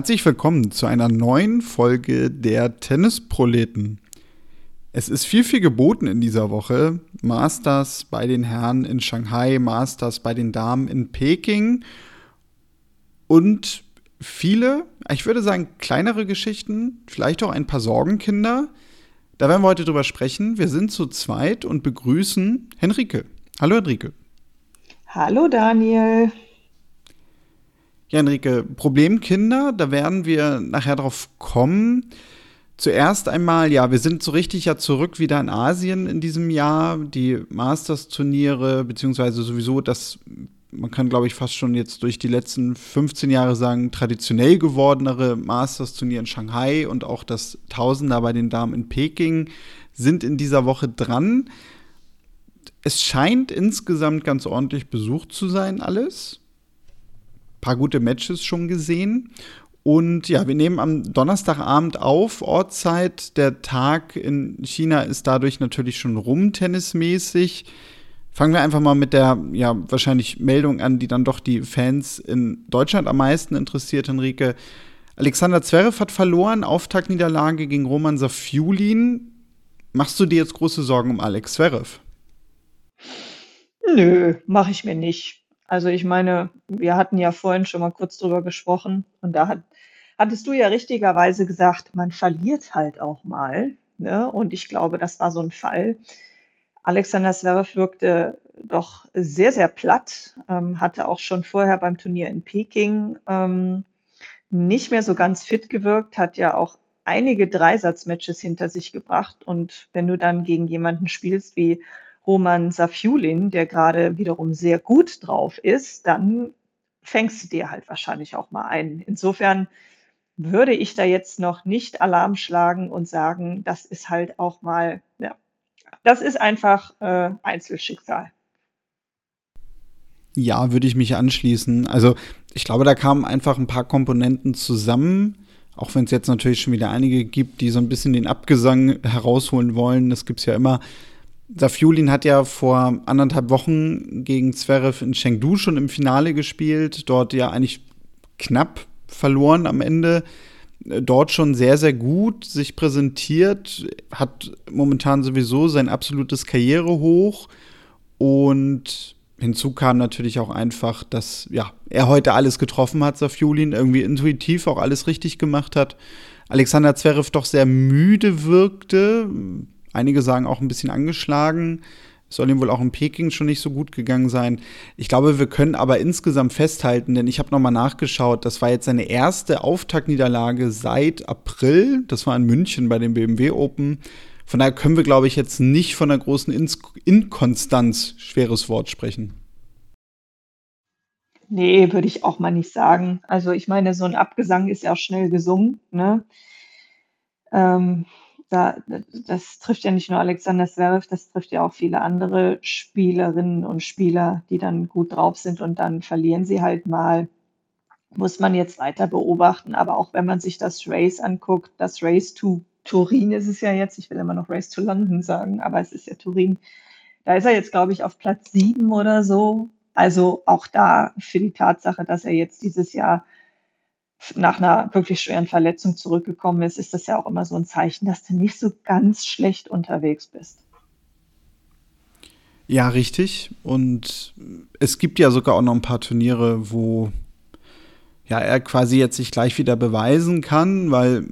Herzlich willkommen zu einer neuen Folge der Tennisproleten. Es ist viel, viel geboten in dieser Woche. Masters bei den Herren in Shanghai, Masters bei den Damen in Peking und viele, ich würde sagen, kleinere Geschichten, vielleicht auch ein paar Sorgenkinder. Da werden wir heute drüber sprechen. Wir sind zu zweit und begrüßen Henrike. Hallo Henrike. Hallo Daniel. Ja, Enrique, Problemkinder, da werden wir nachher drauf kommen. Zuerst einmal, ja, wir sind so richtig ja zurück wieder in Asien in diesem Jahr. Die Masters-Turniere, beziehungsweise sowieso das, man kann glaube ich fast schon jetzt durch die letzten 15 Jahre sagen, traditionell gewordenere Masters-Turnier in Shanghai und auch das Tausender bei den Damen in Peking sind in dieser Woche dran. Es scheint insgesamt ganz ordentlich besucht zu sein, alles paar gute Matches schon gesehen. Und ja, wir nehmen am Donnerstagabend auf, Ortszeit. Der Tag in China ist dadurch natürlich schon rum, tennismäßig. Fangen wir einfach mal mit der, ja, wahrscheinlich Meldung an, die dann doch die Fans in Deutschland am meisten interessiert, Henrike. Alexander Zverev hat verloren, Auftaktniederlage gegen Roman Safiulin. Machst du dir jetzt große Sorgen um Alex Zverev? Nö, mache ich mir nicht. Also ich meine, wir hatten ja vorhin schon mal kurz drüber gesprochen und da hat, hattest du ja richtigerweise gesagt, man verliert halt auch mal. Ne? Und ich glaube, das war so ein Fall. Alexander Zverev wirkte doch sehr, sehr platt, ähm, hatte auch schon vorher beim Turnier in Peking ähm, nicht mehr so ganz fit gewirkt, hat ja auch einige Dreisatzmatches hinter sich gebracht. Und wenn du dann gegen jemanden spielst wie Roman Safiulin, der gerade wiederum sehr gut drauf ist, dann fängst du dir halt wahrscheinlich auch mal ein. Insofern würde ich da jetzt noch nicht Alarm schlagen und sagen, das ist halt auch mal, ja, das ist einfach äh, Einzelschicksal. Ja, würde ich mich anschließen. Also ich glaube, da kamen einfach ein paar Komponenten zusammen, auch wenn es jetzt natürlich schon wieder einige gibt, die so ein bisschen den Abgesang herausholen wollen. Das gibt es ja immer. Safiulin hat ja vor anderthalb Wochen gegen Zverev in Chengdu schon im Finale gespielt, dort ja eigentlich knapp verloren am Ende. Dort schon sehr, sehr gut sich präsentiert, hat momentan sowieso sein absolutes Karrierehoch und hinzu kam natürlich auch einfach, dass ja, er heute alles getroffen hat, Safiulin, irgendwie intuitiv auch alles richtig gemacht hat. Alexander Zverev doch sehr müde wirkte, Einige sagen auch ein bisschen angeschlagen. Es soll ihm wohl auch in Peking schon nicht so gut gegangen sein. Ich glaube, wir können aber insgesamt festhalten, denn ich habe nochmal nachgeschaut, das war jetzt seine erste Auftaktniederlage seit April. Das war in München bei dem BMW Open. Von daher können wir, glaube ich, jetzt nicht von einer großen In Inkonstanz, schweres Wort, sprechen. Nee, würde ich auch mal nicht sagen. Also ich meine, so ein Abgesang ist ja auch schnell gesungen. Ne? Ähm, da, das trifft ja nicht nur Alexander Zverev, das trifft ja auch viele andere Spielerinnen und Spieler, die dann gut drauf sind und dann verlieren sie halt mal. Muss man jetzt weiter beobachten. Aber auch wenn man sich das Race anguckt, das Race to Turin ist es ja jetzt, ich will immer noch Race to London sagen, aber es ist ja Turin. Da ist er jetzt, glaube ich, auf Platz sieben oder so. Also auch da für die Tatsache, dass er jetzt dieses Jahr nach einer wirklich schweren Verletzung zurückgekommen ist, ist das ja auch immer so ein Zeichen, dass du nicht so ganz schlecht unterwegs bist. Ja, richtig. Und es gibt ja sogar auch noch ein paar Turniere, wo ja, er quasi jetzt sich gleich wieder beweisen kann, weil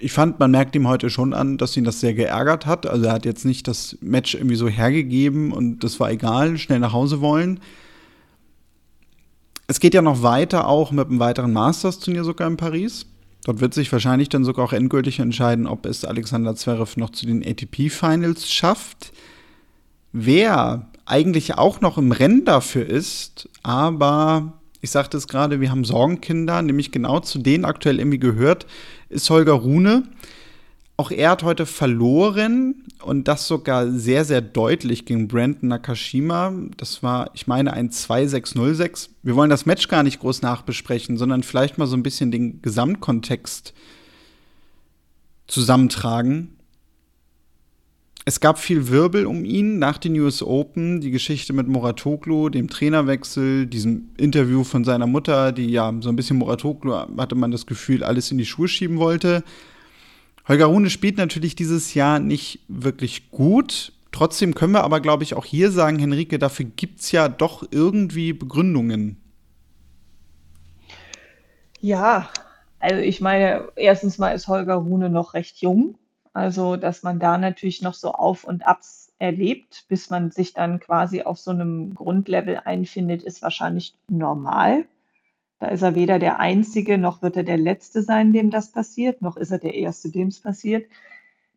ich fand, man merkt ihm heute schon an, dass ihn das sehr geärgert hat. Also er hat jetzt nicht das Match irgendwie so hergegeben und das war egal, schnell nach Hause wollen, es geht ja noch weiter, auch mit einem weiteren Masters-Turnier sogar in Paris. Dort wird sich wahrscheinlich dann sogar auch endgültig entscheiden, ob es Alexander Zverev noch zu den ATP-Finals schafft. Wer eigentlich auch noch im Rennen dafür ist, aber ich sagte es gerade, wir haben Sorgenkinder, nämlich genau zu denen aktuell irgendwie gehört, ist Holger Rune. Auch er hat heute verloren und das sogar sehr, sehr deutlich gegen Brandon Nakashima. Das war, ich meine, ein 2-6-0-6. Wir wollen das Match gar nicht groß nachbesprechen, sondern vielleicht mal so ein bisschen den Gesamtkontext zusammentragen. es gab viel Wirbel um ihn nach den US Open, die Geschichte mit Moratoglu, dem Trainerwechsel, diesem Interview von seiner Mutter, die ja so ein bisschen Moratoglu, hatte man das Gefühl, alles in die Schuhe schieben wollte. Holger Rune spielt natürlich dieses Jahr nicht wirklich gut. Trotzdem können wir aber, glaube ich, auch hier sagen, Henrike, dafür gibt es ja doch irgendwie Begründungen. Ja, also ich meine, erstens mal ist Holger Rune noch recht jung. Also, dass man da natürlich noch so Auf und Abs erlebt, bis man sich dann quasi auf so einem Grundlevel einfindet, ist wahrscheinlich normal. Da ist er weder der Einzige, noch wird er der Letzte sein, dem das passiert, noch ist er der Erste, dem es passiert.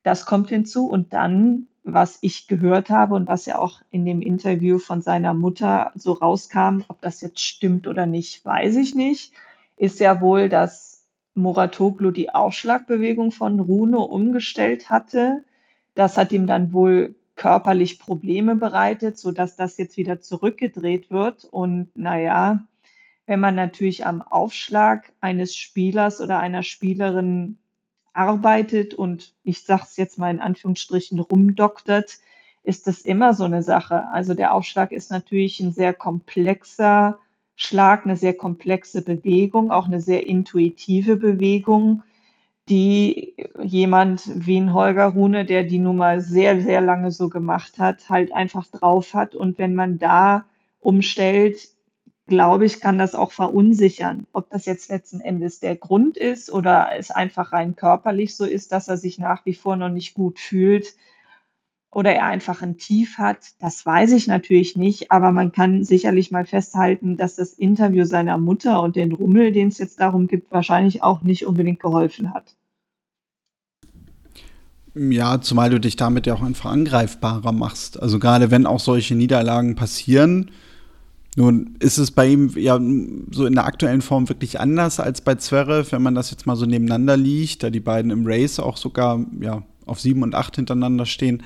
Das kommt hinzu. Und dann, was ich gehört habe und was ja auch in dem Interview von seiner Mutter so rauskam, ob das jetzt stimmt oder nicht, weiß ich nicht, ist ja wohl, dass Muratoglu die Aufschlagbewegung von Rune umgestellt hatte. Das hat ihm dann wohl körperlich Probleme bereitet, sodass das jetzt wieder zurückgedreht wird. Und naja, wenn man natürlich am Aufschlag eines Spielers oder einer Spielerin arbeitet und ich sage es jetzt mal in Anführungsstrichen rumdoktert, ist das immer so eine Sache. Also der Aufschlag ist natürlich ein sehr komplexer Schlag, eine sehr komplexe Bewegung, auch eine sehr intuitive Bewegung, die jemand wie ein Holger Rune, der die nun mal sehr, sehr lange so gemacht hat, halt einfach drauf hat. Und wenn man da umstellt, glaube ich, kann das auch verunsichern. Ob das jetzt letzten Endes der Grund ist oder es einfach rein körperlich so ist, dass er sich nach wie vor noch nicht gut fühlt oder er einfach ein Tief hat, das weiß ich natürlich nicht, aber man kann sicherlich mal festhalten, dass das Interview seiner Mutter und den Rummel, den es jetzt darum gibt, wahrscheinlich auch nicht unbedingt geholfen hat. Ja, zumal du dich damit ja auch einfach angreifbarer machst. Also gerade wenn auch solche Niederlagen passieren, nun ist es bei ihm ja so in der aktuellen Form wirklich anders als bei Zverev, wenn man das jetzt mal so nebeneinander liegt, da die beiden im Race auch sogar ja, auf sieben und acht hintereinander stehen.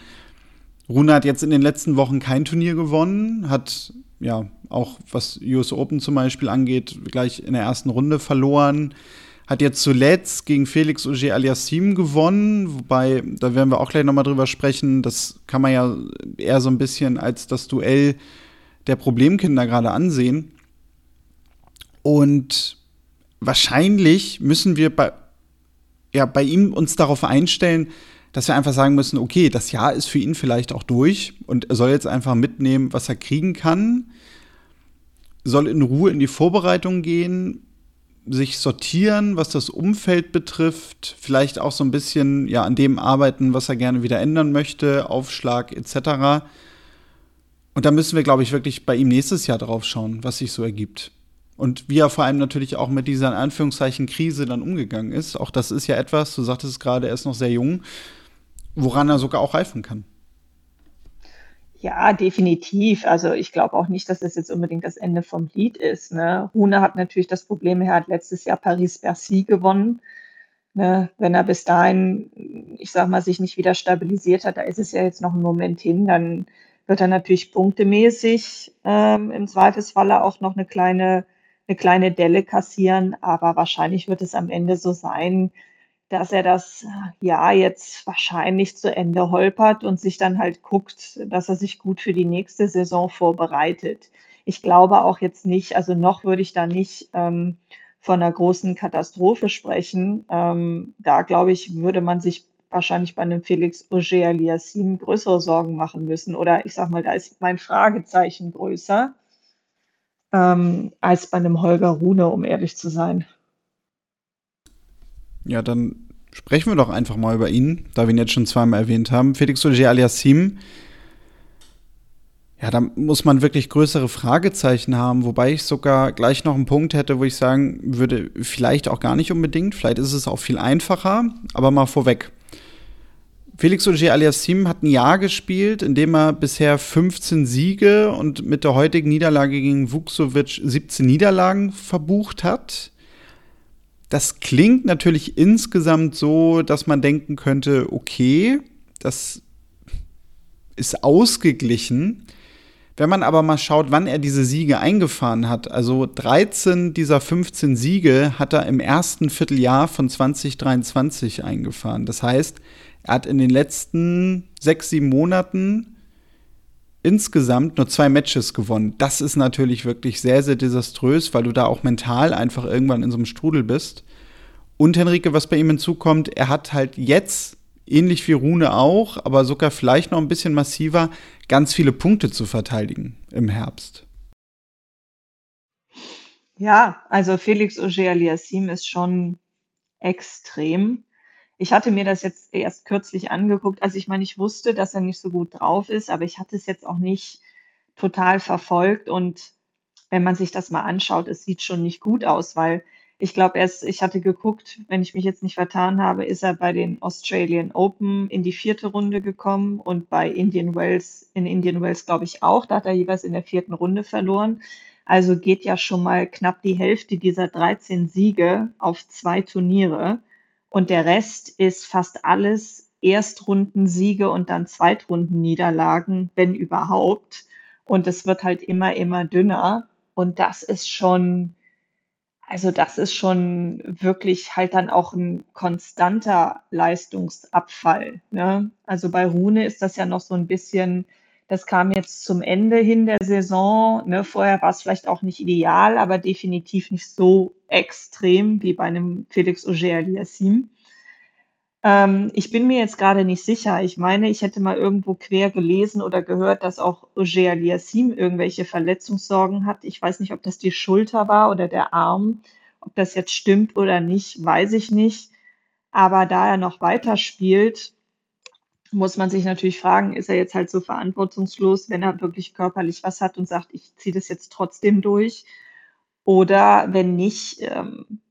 Rune hat jetzt in den letzten Wochen kein Turnier gewonnen, hat ja auch was US Open zum Beispiel angeht, gleich in der ersten Runde verloren. Hat jetzt zuletzt gegen Felix Auger Aliassim gewonnen, wobei, da werden wir auch gleich nochmal drüber sprechen. Das kann man ja eher so ein bisschen als das Duell der Problemkinder gerade ansehen. Und wahrscheinlich müssen wir bei, ja, bei ihm uns darauf einstellen, dass wir einfach sagen müssen, okay, das Jahr ist für ihn vielleicht auch durch und er soll jetzt einfach mitnehmen, was er kriegen kann, soll in Ruhe in die Vorbereitung gehen, sich sortieren, was das Umfeld betrifft, vielleicht auch so ein bisschen ja an dem arbeiten, was er gerne wieder ändern möchte, Aufschlag etc. Und da müssen wir, glaube ich, wirklich bei ihm nächstes Jahr drauf schauen, was sich so ergibt. Und wie er vor allem natürlich auch mit dieser in Anführungszeichen Krise dann umgegangen ist. Auch das ist ja etwas, du sagtest es gerade, er ist noch sehr jung, woran er sogar auch reifen kann. Ja, definitiv. Also ich glaube auch nicht, dass das jetzt unbedingt das Ende vom Lied ist. Ne? Rune hat natürlich das Problem, er hat letztes Jahr Paris-Bercy gewonnen. Ne? Wenn er bis dahin, ich sag mal, sich nicht wieder stabilisiert hat, da ist es ja jetzt noch ein Moment hin, dann wird er natürlich punktemäßig ähm, im Zweifelsfalle auch noch eine kleine, eine kleine Delle kassieren. Aber wahrscheinlich wird es am Ende so sein, dass er das Jahr jetzt wahrscheinlich zu Ende holpert und sich dann halt guckt, dass er sich gut für die nächste Saison vorbereitet. Ich glaube auch jetzt nicht, also noch würde ich da nicht ähm, von einer großen Katastrophe sprechen. Ähm, da glaube ich, würde man sich wahrscheinlich bei einem Felix Auger Aliassime größere Sorgen machen müssen. Oder ich sage mal, da ist mein Fragezeichen größer ähm, als bei einem Holger Rune, um ehrlich zu sein. Ja, dann sprechen wir doch einfach mal über ihn, da wir ihn jetzt schon zweimal erwähnt haben. Felix Auger Aliassime. Ja, da muss man wirklich größere Fragezeichen haben, wobei ich sogar gleich noch einen Punkt hätte, wo ich sagen würde, vielleicht auch gar nicht unbedingt, vielleicht ist es auch viel einfacher, aber mal vorweg. Felix Auger Aliassim hat ein Jahr gespielt, in dem er bisher 15 Siege und mit der heutigen Niederlage gegen Vuksovic 17 Niederlagen verbucht hat. Das klingt natürlich insgesamt so, dass man denken könnte, okay, das ist ausgeglichen. Wenn man aber mal schaut, wann er diese Siege eingefahren hat, also 13 dieser 15 Siege hat er im ersten Vierteljahr von 2023 eingefahren. Das heißt, Er hat in den letzten sechs, sieben Monaten insgesamt nur zwei Matches gewonnen. Das ist natürlich wirklich sehr, sehr desaströs, weil du da auch mental einfach irgendwann in so einem Strudel bist. Und Henrike, was bei ihm hinzukommt, er hat halt jetzt, ähnlich wie Rune auch, aber sogar vielleicht noch ein bisschen massiver, ganz viele Punkte zu verteidigen im Herbst. Ja, also Felix Auger-Aliassime ist schon extrem. Ich hatte mir das jetzt erst kürzlich angeguckt. Also ich meine, ich wusste, dass er nicht so gut drauf ist, aber ich hatte es jetzt auch nicht total verfolgt. Und wenn man sich das mal anschaut, es sieht schon nicht gut aus, weil ich glaube, erst, ich hatte geguckt, wenn ich mich jetzt nicht vertan habe, ist er bei den Australian Open in die vierte Runde gekommen und bei Indian Wells, in Indian Wells glaube ich auch. Da hat er jeweils in der vierten Runde verloren. Also geht ja schon mal knapp die Hälfte dieser 13 Siege auf zwei Turniere. Und der Rest ist fast alles Erstrundensiege und dann Zweitrundenniederlagen, wenn überhaupt. Und es wird halt immer, immer dünner. Und das ist schon, also das ist schon wirklich halt dann auch ein konstanter Leistungsabfall. Ne? Also bei Rune ist das ja noch so ein bisschen das kam jetzt zum Ende hin der Saison. Ne? Vorher war es vielleicht auch nicht ideal, aber definitiv nicht so extrem wie bei einem Felix Auger-Aliassime. Ähm, ich bin mir jetzt gerade nicht sicher. Ich meine, ich hätte mal irgendwo quer gelesen oder gehört, dass auch Auger-Aliassime irgendwelche Verletzungssorgen hat. Ich weiß nicht, ob das die Schulter war oder der Arm. Ob das jetzt stimmt oder nicht, weiß ich nicht. Aber da er noch weiter spielt, muss man sich natürlich fragen, ist er jetzt halt so verantwortungslos, wenn er wirklich körperlich was hat und sagt, ich ziehe das jetzt trotzdem durch? Oder wenn nicht, ähm,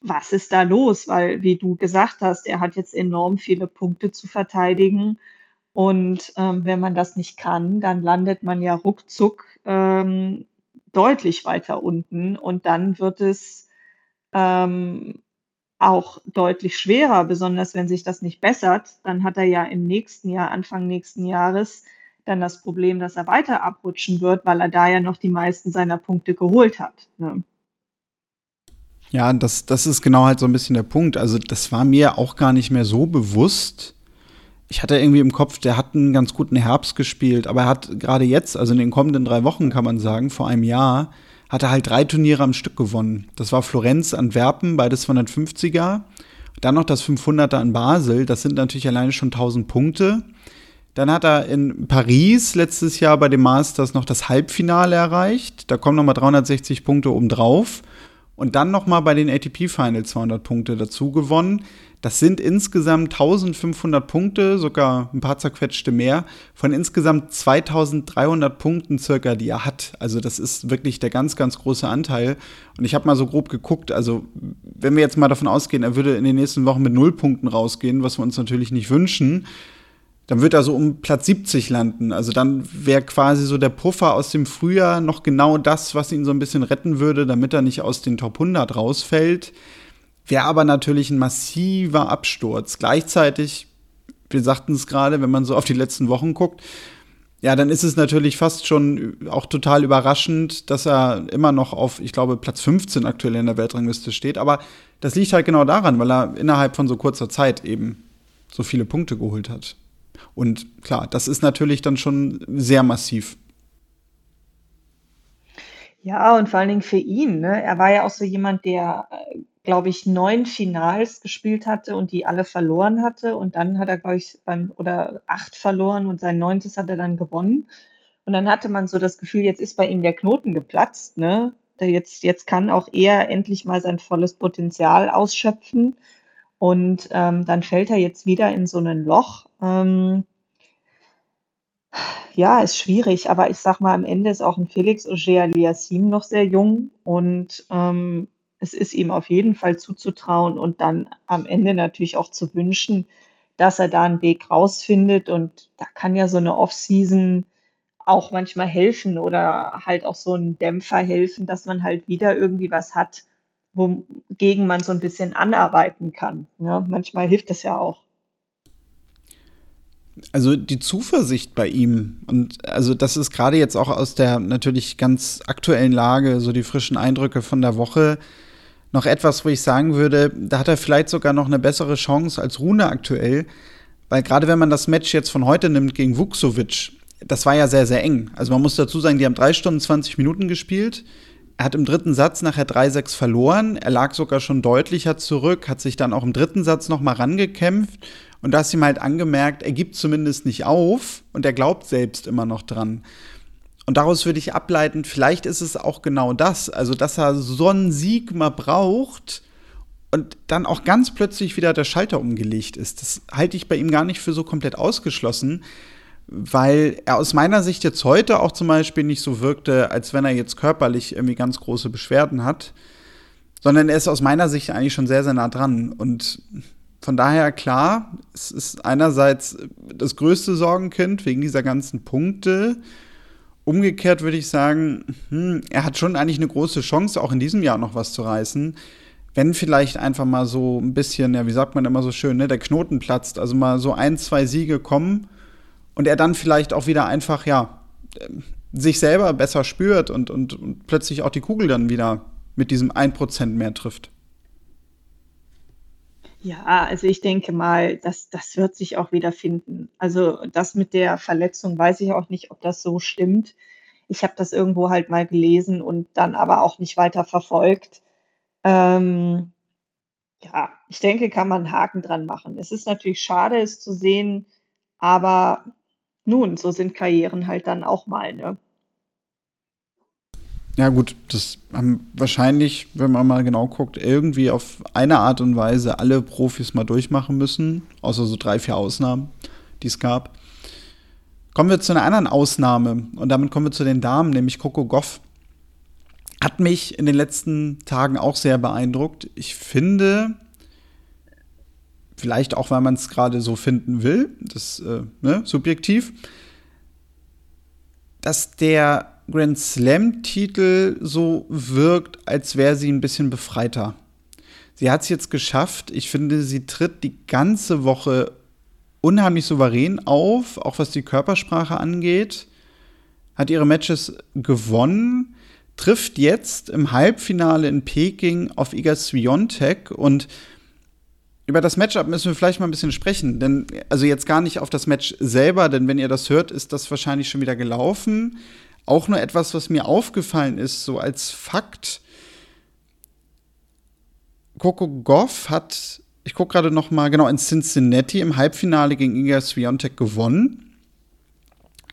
was ist da los? Weil, wie du gesagt hast, er hat jetzt enorm viele Punkte zu verteidigen. Und ähm, wenn man das nicht kann, dann landet man ja ruckzuck ähm, deutlich weiter unten. Und dann wird es ähm, auch deutlich schwerer, besonders wenn sich das nicht bessert. Dann hat er ja im nächsten Jahr, Anfang nächsten Jahres, dann das Problem, dass er weiter abrutschen wird, weil er da ja noch die meisten seiner Punkte geholt hat. Ne? Ja, das, das ist genau halt so ein bisschen der Punkt. Also, das war mir auch gar nicht mehr so bewusst. Ich hatte irgendwie im Kopf, der hat einen ganz guten Herbst gespielt, aber er hat gerade jetzt, also in den kommenden drei Wochen, kann man sagen, vor einem Jahr, hat er halt drei Turniere am Stück gewonnen. Das war Florenz, Antwerpen, beides 250er. Dann noch das 500er in Basel, das sind natürlich alleine schon 1000 Punkte. Dann hat er in Paris letztes Jahr bei dem Masters noch das Halbfinale erreicht. Da kommen nochmal 360 Punkte obendrauf. Und dann nochmal bei den ATP Finals 200 Punkte dazu gewonnen. Das sind insgesamt 1500 Punkte, sogar ein paar zerquetschte mehr, von insgesamt 2300 Punkten circa, die er hat. Also das ist wirklich der ganz, ganz große Anteil. Und ich habe mal so grob geguckt, also wenn wir jetzt mal davon ausgehen, er würde in den nächsten Wochen mit null Punkten rausgehen, was wir uns natürlich nicht wünschen, dann wird er so um Platz 70 landen. Also dann wäre quasi so der Puffer aus dem Frühjahr noch genau das, was ihn so ein bisschen retten würde, damit er nicht aus den Top 100 rausfällt. Wäre aber natürlich ein massiver Absturz. Gleichzeitig, wir sagten es gerade, wenn man so auf die letzten Wochen guckt, ja, dann ist es natürlich fast schon auch total überraschend, dass er immer noch auf, ich glaube, Platz 15 aktuell in der Weltrangliste steht. Aber das liegt halt genau daran, weil er innerhalb von so kurzer Zeit eben so viele Punkte geholt hat. Und klar, das ist natürlich dann schon sehr massiv. Ja, und vor allen Dingen für ihn. Ne? Er war ja auch so jemand, der äh, glaube ich, neun Finals gespielt hatte und die alle verloren hatte. Und dann hat er, glaube ich, beim, oder acht verloren und sein neuntes hat er dann gewonnen. Und dann hatte man so das Gefühl, jetzt ist bei ihm der Knoten geplatzt, ne? Jetzt, jetzt kann auch er endlich mal sein volles Potenzial ausschöpfen. Und ähm, dann fällt er jetzt wieder in so ein Loch. Ähm, ja, ist schwierig, aber ich sag mal, am Ende ist auch ein Felix Auger-Aliassime noch sehr jung und ähm, es ist ihm auf jeden Fall zuzutrauen und dann am Ende natürlich auch zu wünschen, dass er da einen Weg rausfindet. Und da kann ja so eine Off-Season auch manchmal helfen oder halt auch so ein Dämpfer helfen, dass man halt wieder irgendwie was hat, wogegen man so ein bisschen anarbeiten kann. Ja, manchmal hilft das ja auch. Also die Zuversicht bei ihm und also das ist gerade jetzt auch aus der natürlich ganz aktuellen Lage so die frischen Eindrücke von der Woche noch etwas, wo ich sagen würde, da hat er vielleicht sogar noch eine bessere Chance als Rune aktuell. Weil gerade wenn man das Match jetzt von heute nimmt gegen Vuksovic, das war ja sehr, sehr eng. Also man muss dazu sagen, die haben drei Stunden 20 Minuten gespielt. Er hat im dritten Satz nachher 3-6 verloren. Er lag sogar schon deutlicher zurück, hat sich dann auch im dritten Satz noch mal rangekämpft. Und da ist ihm halt angemerkt, er gibt zumindest nicht auf und er glaubt selbst immer noch dran. Und daraus würde ich ableiten, vielleicht ist es auch genau das, also dass er so einen Sieg mal braucht und dann auch ganz plötzlich wieder der Schalter umgelegt ist. Das halte ich bei ihm gar nicht für so komplett ausgeschlossen weil er aus meiner Sicht jetzt heute auch zum Beispiel nicht so wirkte, als wenn er jetzt körperlich irgendwie ganz große Beschwerden hat, sondern er ist aus meiner Sicht eigentlich schon sehr, sehr nah dran. Und von daher klar, es ist einerseits das größte Sorgenkind wegen dieser ganzen Punkte. Umgekehrt würde ich sagen, hm, er hat schon eigentlich eine große Chance, auch in diesem Jahr noch was zu reißen. Wenn vielleicht einfach mal so ein bisschen, ja, wie sagt man immer so schön, ne, der Knoten platzt, also mal so ein, zwei Siege kommen und er dann vielleicht auch wieder einfach, ja, sich selber besser spürt und, und, und plötzlich auch die Kugel dann wieder mit diesem 1% mehr trifft. Ja, also ich denke mal, das, das wird sich auch wieder finden. Also das mit der Verletzung weiß ich auch nicht, ob das so stimmt. Ich habe das irgendwo halt mal gelesen und dann aber auch nicht weiter verfolgt. Ähm, ja, ich denke, kann man einen Haken dran machen. Es ist natürlich schade, es zu sehen, aber nun, so sind Karrieren halt dann auch mal, ne? Ja, gut, das haben wahrscheinlich, wenn man mal genau guckt, irgendwie auf eine Art und Weise alle Profis mal durchmachen müssen, außer so drei, vier Ausnahmen, die es gab. Kommen wir zu einer anderen Ausnahme und damit kommen wir zu den Damen, nämlich Coco Goff. Hat mich in den letzten Tagen auch sehr beeindruckt. Ich finde, Vielleicht auch, weil man es gerade so finden will, das äh, ne, subjektiv, dass der Grand Slam-Titel so wirkt, als wäre sie ein bisschen befreiter. Sie hat es jetzt geschafft. Ich finde, sie tritt die ganze Woche unheimlich souverän auf, auch was die Körpersprache angeht. Hat ihre Matches gewonnen, trifft jetzt im Halbfinale in Peking auf Iga Swiatek und über das Matchup müssen wir vielleicht mal ein bisschen sprechen, denn also jetzt gar nicht auf das Match selber, denn wenn ihr das hört, ist das wahrscheinlich schon wieder gelaufen. Auch nur etwas, was mir aufgefallen ist, so als Fakt. Coco Goff hat, ich gucke gerade noch mal genau in Cincinnati im Halbfinale gegen Iga Swiatek gewonnen.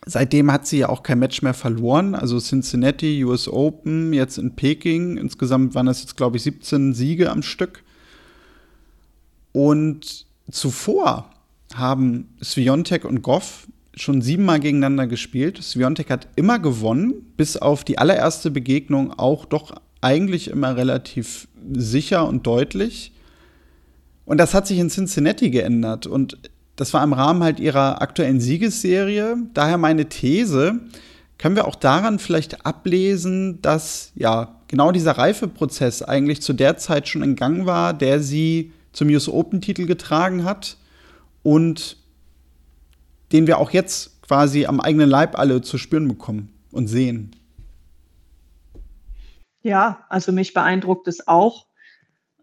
Seitdem hat sie ja auch kein Match mehr verloren. Also Cincinnati, US Open, jetzt in Peking. Insgesamt waren das jetzt, glaube ich, 17 Siege am Stück. Und zuvor haben Sviontek und Goff schon siebenmal gegeneinander gespielt. Sviontek hat immer gewonnen, bis auf die allererste Begegnung auch doch eigentlich immer relativ sicher und deutlich. Und das hat sich in Cincinnati geändert. Und das war im Rahmen halt ihrer aktuellen Siegesserie. Daher meine These, können wir auch daran vielleicht ablesen, dass ja genau dieser Reifeprozess eigentlich zu der Zeit schon in Gang war, der sie zum US Open-Titel getragen hat und den wir auch jetzt quasi am eigenen Leib alle zu spüren bekommen und sehen. Ja, also mich beeindruckt es auch.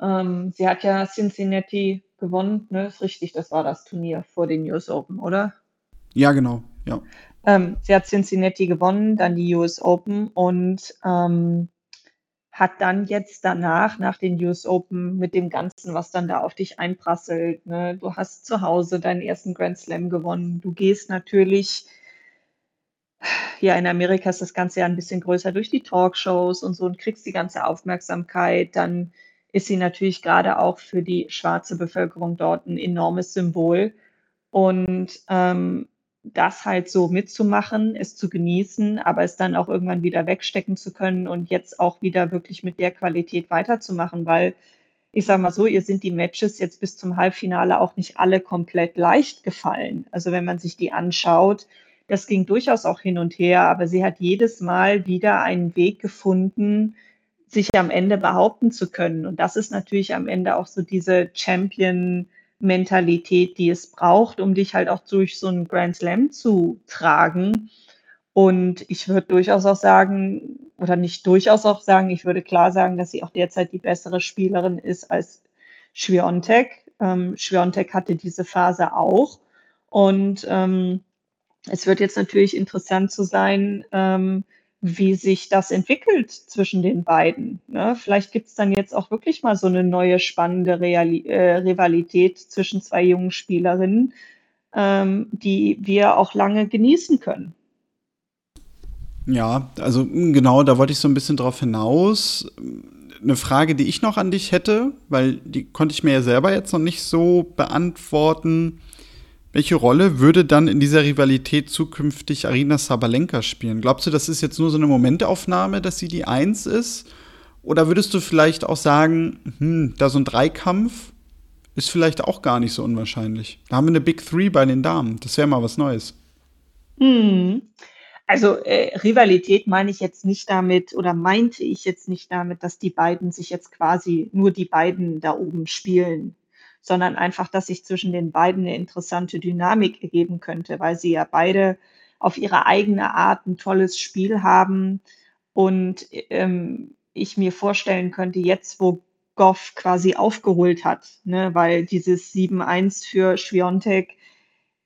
Ähm, sie hat ja Cincinnati gewonnen, ne? Ist richtig, das war das Turnier vor den US Open, oder? Ja, genau, ja. Ähm, sie hat Cincinnati gewonnen, dann die US Open und ähm, hat dann jetzt danach, nach den US Open, mit dem Ganzen, was dann da auf dich einprasselt, ne? du hast zu Hause deinen ersten Grand Slam gewonnen, du gehst natürlich, ja, in Amerika ist das Ganze ja ein bisschen größer durch die Talkshows und so und kriegst die ganze Aufmerksamkeit, dann ist sie natürlich gerade auch für die schwarze Bevölkerung dort ein enormes Symbol. Und ähm, das halt so mitzumachen, es zu genießen, aber es dann auch irgendwann wieder wegstecken zu können und jetzt auch wieder wirklich mit der Qualität weiterzumachen, weil ich sage mal so, ihr sind die Matches jetzt bis zum Halbfinale auch nicht alle komplett leicht gefallen. Also wenn man sich die anschaut, das ging durchaus auch hin und her, aber sie hat jedes Mal wieder einen Weg gefunden, sich am Ende behaupten zu können. Und das ist natürlich am Ende auch so diese Champion- Mentalität, die es braucht, um dich halt auch durch so einen Grand Slam zu tragen. Und ich würde durchaus auch sagen oder nicht durchaus auch sagen, ich würde klar sagen, dass sie auch derzeit die bessere Spielerin ist als Świątek. Ähm, Świątek hatte diese Phase auch. Und ähm, es wird jetzt natürlich interessant zu sein, ähm, wie sich das entwickelt zwischen den beiden. Ne? Vielleicht gibt es dann jetzt auch wirklich mal so eine neue spannende Reali äh, Rivalität zwischen zwei jungen Spielerinnen, ähm, die wir auch lange genießen können. Ja, also hm, genau, da wollte ich so ein bisschen drauf hinaus. Eine Frage, die ich noch an dich hätte, weil die konnte ich mir ja selber jetzt noch nicht so beantworten. Welche Rolle würde dann in dieser Rivalität zukünftig Arina Sabalenka spielen? Glaubst du, das ist jetzt nur so eine Momentaufnahme, dass sie die Eins ist? Oder würdest du vielleicht auch sagen, hm, da so ein Dreikampf ist vielleicht auch gar nicht so unwahrscheinlich? Da haben wir eine Big Three bei den Damen. Das wäre mal was Neues. Hm. Also, äh, Rivalität meine ich jetzt nicht damit oder meinte ich jetzt nicht damit, dass die beiden sich jetzt quasi nur die beiden da oben spielen, sondern einfach, dass sich zwischen den beiden eine interessante Dynamik ergeben könnte, weil sie ja beide auf ihre eigene Art ein tolles Spiel haben und, ähm, ich mir vorstellen könnte, jetzt, wo Goff quasi aufgeholt hat, ne, weil dieses 7-1 für Świątek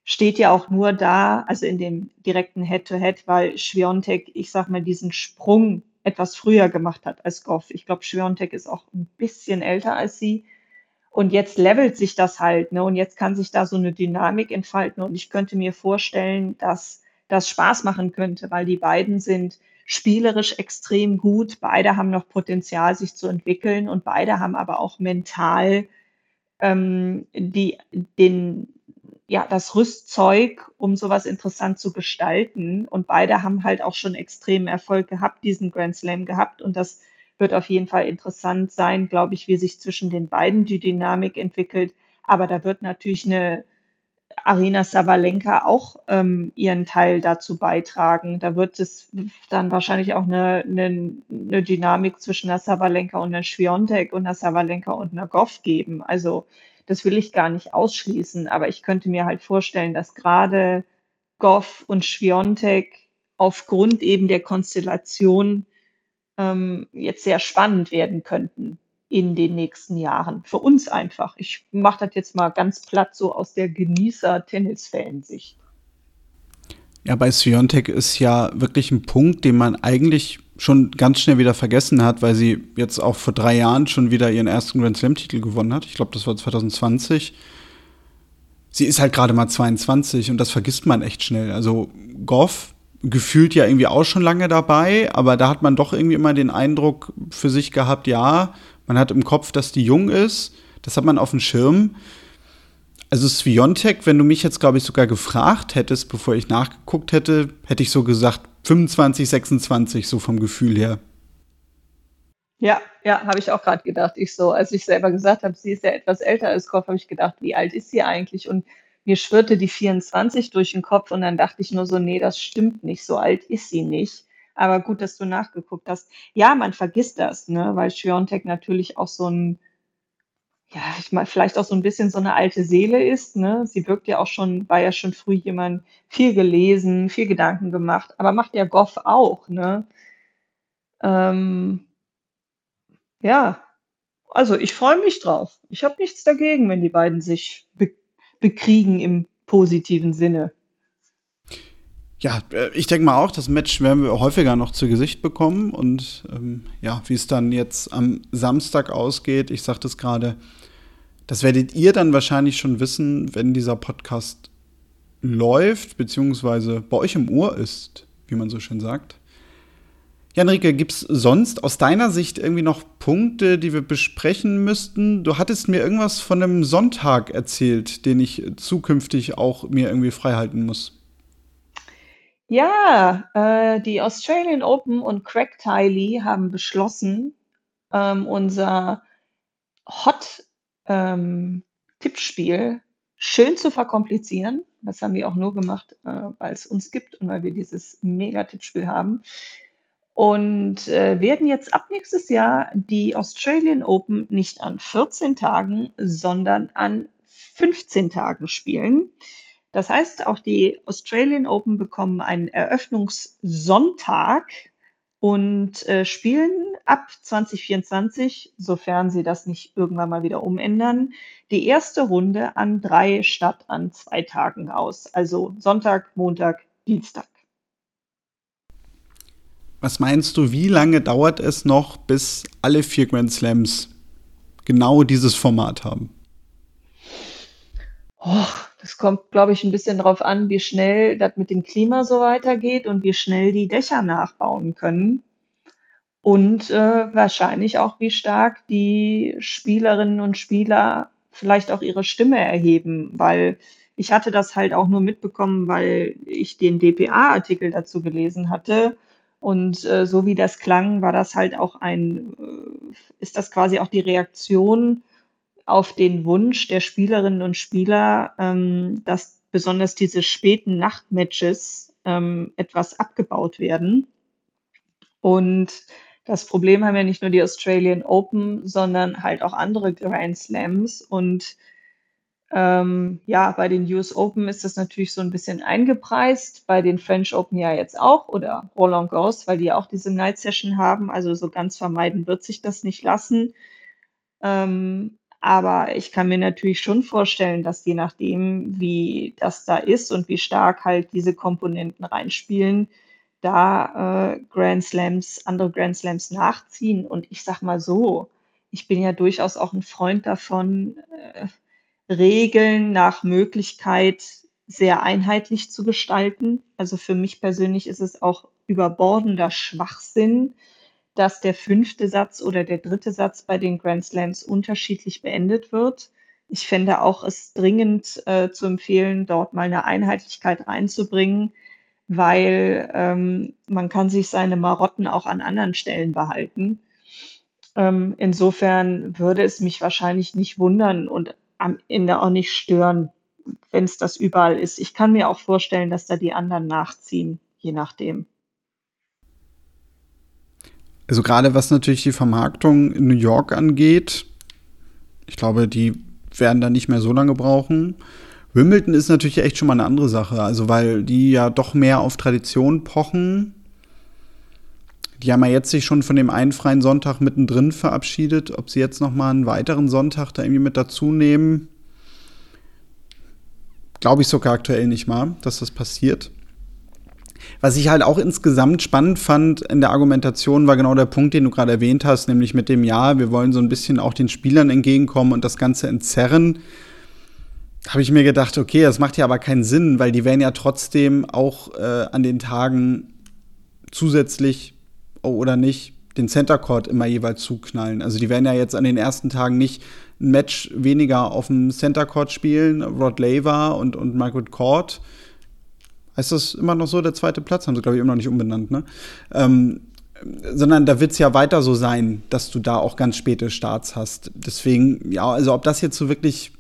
steht ja auch nur da, also in dem direkten Head-to-Head, weil Schwiontek, ich sag mal, diesen Sprung etwas früher gemacht hat als Goff. Ich glaube, Schwiontek ist auch ein bisschen älter als sie. Und jetzt levelt sich das halt, ne? Und jetzt kann sich da so eine Dynamik entfalten. Und ich könnte mir vorstellen, dass das Spaß machen könnte, weil die beiden sind spielerisch extrem gut. Beide haben noch Potenzial, sich zu entwickeln. Und beide haben aber auch mental ähm, die, den, ja, das Rüstzeug, um sowas interessant zu gestalten. Und beide haben halt auch schon extremen Erfolg gehabt, diesen Grand Slam gehabt. Und das wird auf jeden Fall interessant sein, glaube ich, wie sich zwischen den beiden die Dynamik entwickelt. Aber da wird natürlich eine Arena Sabalenka auch ähm, ihren Teil dazu beitragen. Da wird es dann wahrscheinlich auch eine, eine, eine Dynamik zwischen der Sabalenka und der Schwiontek und der Sabalenka und einer Goff geben. Also das will ich gar nicht ausschließen, aber ich könnte mir halt vorstellen, dass gerade Goff und Schwiontek aufgrund eben der Konstellation ähm, jetzt sehr spannend werden könnten in den nächsten Jahren. Für uns einfach. Ich mache das jetzt mal ganz platt so aus der Genießer-Tennis-Fan-Sicht. Ja, bei Sviontek ist ja wirklich ein Punkt, den man eigentlich schon ganz schnell wieder vergessen hat, weil sie jetzt auch vor drei Jahren schon wieder ihren ersten Grand Slam-Titel gewonnen hat. Ich glaube, das war 2020. Sie ist halt gerade mal 22 und das vergisst man echt schnell. Also Goff gefühlt ja irgendwie auch schon lange dabei, aber da hat man doch irgendwie immer den Eindruck für sich gehabt, ja, man hat im Kopf, dass die jung ist. Das hat man auf dem Schirm. Also Sviontek, wenn du mich jetzt, glaube ich, sogar gefragt hättest, bevor ich nachgeguckt hätte, hätte ich so gesagt, 25, 26, so vom Gefühl her. Ja, ja, habe ich auch gerade gedacht. Ich so, als ich selber gesagt habe, sie ist ja etwas älter als Kopf, habe ich gedacht, wie alt ist sie eigentlich? Und mir schwirrte die 24 durch den Kopf und dann dachte ich nur so, nee, das stimmt nicht, so alt ist sie nicht. Aber gut, dass du nachgeguckt hast. Ja, man vergisst das, ne, weil Schwiontek natürlich auch so ein, ja, ich meine, vielleicht auch so ein bisschen so eine alte Seele ist, ne? Sie wirkt ja auch schon war ja schon früh jemand viel gelesen, viel Gedanken gemacht, aber macht ja Goff auch, ne? Ähm, ja, also ich freue mich drauf. Ich habe nichts dagegen, wenn die beiden sich be bekriegen im positiven Sinne. Ja, äh, ich denke mal auch, das Match werden wir häufiger noch zu Gesicht bekommen. Und ähm, ja, wie es dann jetzt am Samstag ausgeht, ich sagte es gerade, das werdet ihr dann wahrscheinlich schon wissen, wenn dieser Podcast läuft, beziehungsweise bei euch im Ohr ist, wie man so schön sagt. Janrike, gibt es sonst aus deiner Sicht irgendwie noch Punkte, die wir besprechen müssten? Du hattest mir irgendwas von einem Sonntag erzählt, den ich zukünftig auch mir irgendwie freihalten muss. Ja, äh, die Australian Open und Craig Tiley haben beschlossen, ähm, unser Hot ähm, schön zu verkomplizieren. Das haben wir auch nur gemacht, äh, weil es uns gibt und weil wir dieses Mega-Tippspiel haben. Und äh, werden jetzt ab nächstes Jahr die Australian Open nicht an 14 Tagen, sondern an 15 Tagen spielen. Das heißt, auch die Australian Open bekommen einen Eröffnungssonntag und äh, spielen ab 2024, sofern sie das nicht irgendwann mal wieder umändern, die erste Runde an drei statt an zwei Tagen aus. Also Sonntag, Montag, Dienstag. Was meinst du, wie lange dauert es noch, bis alle vier Grand Slams genau dieses Format haben? Oh, das kommt, glaube ich, ein bisschen darauf an, wie schnell das mit dem Klima so weitergeht und wie schnell die Dächer nachbauen können. Und äh, wahrscheinlich auch, wie stark die Spielerinnen und Spieler vielleicht auch ihre Stimme erheben, weil ich hatte das halt auch nur mitbekommen, weil ich den DPA-Artikel dazu gelesen hatte. Und äh, so wie das klang, war das halt auch ein, äh, ist das quasi auch die Reaktion auf den Wunsch der Spielerinnen und Spieler, ähm, dass besonders diese späten Nachtmatches ähm, etwas abgebaut werden. Und das Problem haben ja nicht nur die Australian Open, sondern halt auch andere Grand Slams. Und ähm, ja, bei den US Open ist das natürlich so ein bisschen eingepreist, bei den French Open ja jetzt auch oder Roland Garros, weil die ja auch diese Night Session haben. Also so ganz vermeiden wird sich das nicht lassen. Ähm, aber ich kann mir natürlich schon vorstellen, dass je nachdem, wie das da ist und wie stark halt diese Komponenten reinspielen, da äh, Grand Slams, andere Grand Slams nachziehen. Und ich sag mal so, ich bin ja durchaus auch ein Freund davon, äh, Regeln nach Möglichkeit sehr einheitlich zu gestalten. Also für mich persönlich ist es auch überbordender Schwachsinn, dass der fünfte Satz oder der dritte Satz bei den Grand Slams unterschiedlich beendet wird. Ich fände auch es dringend äh, zu empfehlen, dort mal eine Einheitlichkeit reinzubringen, weil ähm, man kann sich seine Marotten auch an anderen Stellen behalten. Ähm, insofern würde es mich wahrscheinlich nicht wundern und am Ende auch nicht stören, wenn es das überall ist. Ich kann mir auch vorstellen, dass da die anderen nachziehen, je nachdem. Also gerade was natürlich die Vermarktung in New York angeht, ich glaube, die werden da nicht mehr so lange brauchen. Wimbledon ist natürlich echt schon mal eine andere Sache, also weil die ja doch mehr auf Tradition pochen. Die haben ja jetzt sich schon von dem einen freien Sonntag mittendrin verabschiedet. Ob sie jetzt noch mal einen weiteren Sonntag da irgendwie mit dazu nehmen, glaube ich sogar aktuell nicht mal, dass das passiert. Was ich halt auch insgesamt spannend fand in der Argumentation, war genau der Punkt, den du gerade erwähnt hast, nämlich mit dem Ja, wir wollen so ein bisschen auch den Spielern entgegenkommen und das Ganze entzerren habe ich mir gedacht, okay, das macht ja aber keinen Sinn, weil die werden ja trotzdem auch äh, an den Tagen zusätzlich oder nicht den Center Court immer jeweils zuknallen. Also die werden ja jetzt an den ersten Tagen nicht ein Match weniger auf dem Center Court spielen, Rod Laver und, und Margaret Court. Heißt das immer noch so, der zweite Platz? Haben sie, glaube ich, immer noch nicht umbenannt, ne? Ähm, sondern da wird es ja weiter so sein, dass du da auch ganz späte Starts hast. Deswegen, ja, also ob das jetzt so wirklich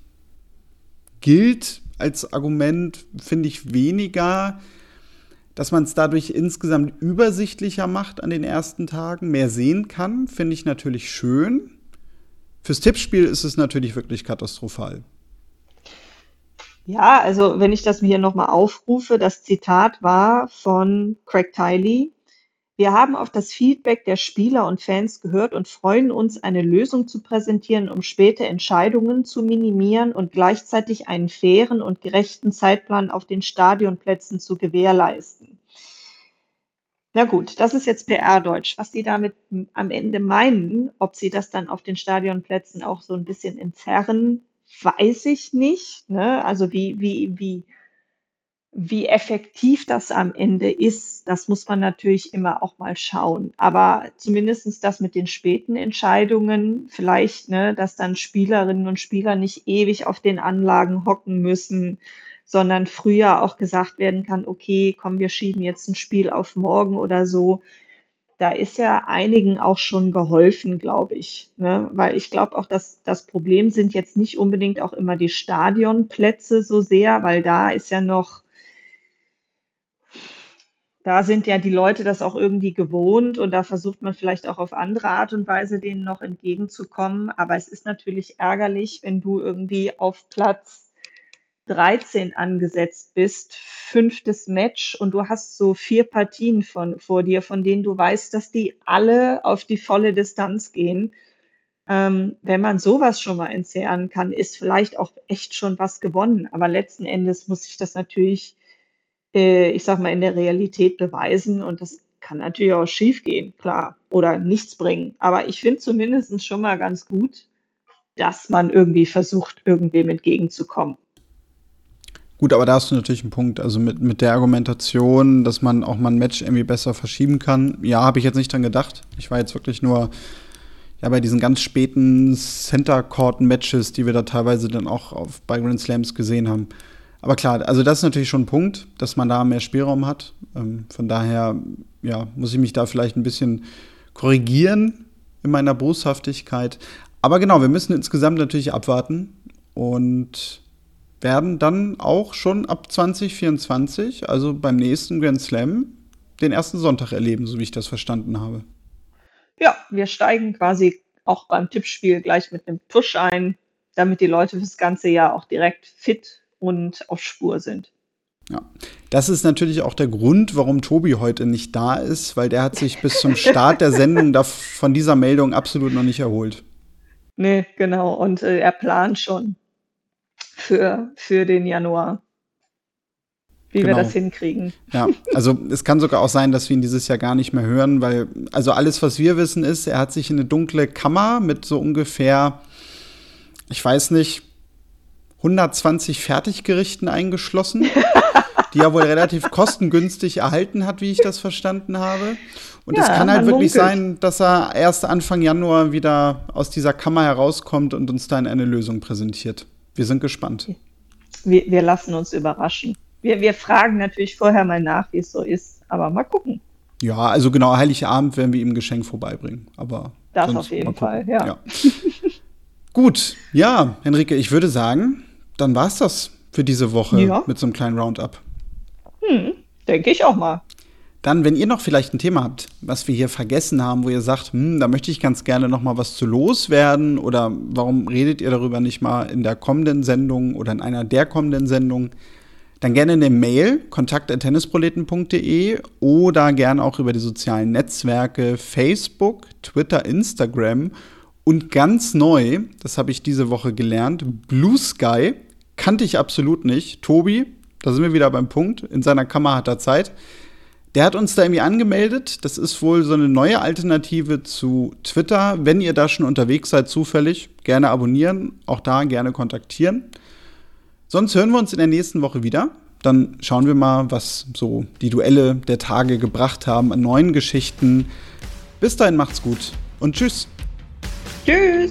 gilt als Argument, finde ich weniger, dass man es dadurch insgesamt übersichtlicher macht an den ersten Tagen, mehr sehen kann, finde ich natürlich schön. Fürs Tippspiel ist es natürlich wirklich katastrophal. Ja, also wenn ich das mir hier nochmal aufrufe, das Zitat war von Craig Tiley. Wir haben auf das Feedback der Spieler und Fans gehört und freuen uns, eine Lösung zu präsentieren, um späte Entscheidungen zu minimieren und gleichzeitig einen fairen und gerechten Zeitplan auf den Stadionplätzen zu gewährleisten. Na gut, das ist jetzt PR-Deutsch. Was die damit am Ende meinen, ob sie das dann auf den Stadionplätzen auch so ein bisschen entzerren, weiß ich nicht. Ne? Also wie, wie, wie wie effektiv das am Ende ist, das muss man natürlich immer auch mal schauen. Aber zumindestens das mit den späten Entscheidungen, vielleicht, ne, dass dann Spielerinnen und Spieler nicht ewig auf den Anlagen hocken müssen, sondern früher auch gesagt werden kann, okay, komm, wir schieben jetzt ein Spiel auf morgen oder so. Da ist ja einigen auch schon geholfen, glaube ich. Ne? Weil ich glaube auch, dass das Problem sind jetzt nicht unbedingt auch immer die Stadionplätze so sehr, weil da ist ja noch da sind ja die Leute das auch irgendwie gewohnt und da versucht man vielleicht auch auf andere Art und Weise denen noch entgegenzukommen. Aber es ist natürlich ärgerlich, wenn du irgendwie auf Platz 13 angesetzt bist, fünftes Match und du hast so vier Partien von, vor dir, von denen du weißt, dass die alle auf die volle Distanz gehen. Ähm, wenn man sowas schon mal entzerren kann, ist vielleicht auch echt schon was gewonnen. Aber letzten Endes muss ich das natürlich, äh, ich sag mal, in der Realität beweisen und das kann natürlich auch schief gehen, klar, oder nichts bringen. Aber ich finde zumindest schon mal ganz gut, dass man irgendwie versucht, irgendwem entgegenzukommen. Gut, aber da hast du natürlich einen Punkt. Also mit, mit der Argumentation, dass man auch mal ein Match irgendwie besser verschieben kann. Ja, habe ich jetzt nicht dran gedacht. Ich war jetzt wirklich nur ja, bei diesen ganz späten Center Court Matches, die wir da teilweise dann auch auf, bei Grand Slams gesehen haben. Aber klar, also das ist natürlich schon ein Punkt, dass man da mehr Spielraum hat. Ähm, von daher, ja, muss ich mich da vielleicht ein bisschen korrigieren in meiner Boshaftigkeit. Aber genau, wir müssen insgesamt natürlich abwarten und werden dann auch schon ab 2024, also beim nächsten Grand Slam, den ersten Sonntag erleben, so wie ich das verstanden habe. Ja, wir steigen quasi auch beim Tippspiel gleich mit einem Tusch ein, damit die Leute fürs ganze Jahr auch direkt fit und auf Spur sind. Ja, das ist natürlich auch der Grund, warum Tobi heute nicht da ist, weil der hat sich bis zum Start der Sendung von dieser Meldung absolut noch nicht erholt. Nee, genau. Und äh, er plant schon für, für den Januar. Wie genau. wir das hinkriegen. Ja, also es kann sogar auch sein, dass wir ihn dieses Jahr gar nicht mehr hören, weil, also alles, was wir wissen, ist, er hat sich in eine dunkle Kammer mit so ungefähr, ich weiß nicht, 120 Fertiggerichten eingeschlossen, die er wohl relativ kostengünstig erhalten hat, wie ich das verstanden habe. Und ja, es kann halt wirklich munkelt. sein, dass er erst Anfang Januar wieder aus dieser Kammer herauskommt und uns dann eine Lösung präsentiert. Wir sind gespannt. Wir, wir lassen uns überraschen. Wir, wir fragen natürlich vorher mal nach, wie es so ist, aber mal gucken. Ja, also genau, Heiligabend werden wir ihm ein Geschenk vorbeibringen. Aber das auf jeden Fall, ja. ja. Gut, ja, Henrike, ich würde sagen, dann war es das für diese Woche ja. mit so einem kleinen Roundup. Hm, denke ich auch mal. Dann, wenn ihr noch vielleicht ein Thema habt, was wir hier vergessen haben, wo ihr sagt, hm, da möchte ich ganz gerne noch mal was zu loswerden oder warum redet ihr darüber nicht mal in der kommenden Sendung oder in einer der kommenden Sendungen, dann gerne eine Mail kontakt@tennisproleten.de oder gerne auch über die sozialen Netzwerke Facebook, Twitter, Instagram und ganz neu, das habe ich diese Woche gelernt, Blue Sky kannte ich absolut nicht. Tobi, da sind wir wieder beim Punkt, in seiner Kammer hat er Zeit. Der hat uns da irgendwie angemeldet. Das ist wohl so eine neue Alternative zu Twitter. Wenn ihr da schon unterwegs seid, zufällig, gerne abonnieren. Auch da gerne kontaktieren. Sonst hören wir uns in der nächsten Woche wieder. Dann schauen wir mal, was so die Duelle der Tage gebracht haben an neuen Geschichten. Bis dahin macht's gut und tschüss. Tschüss.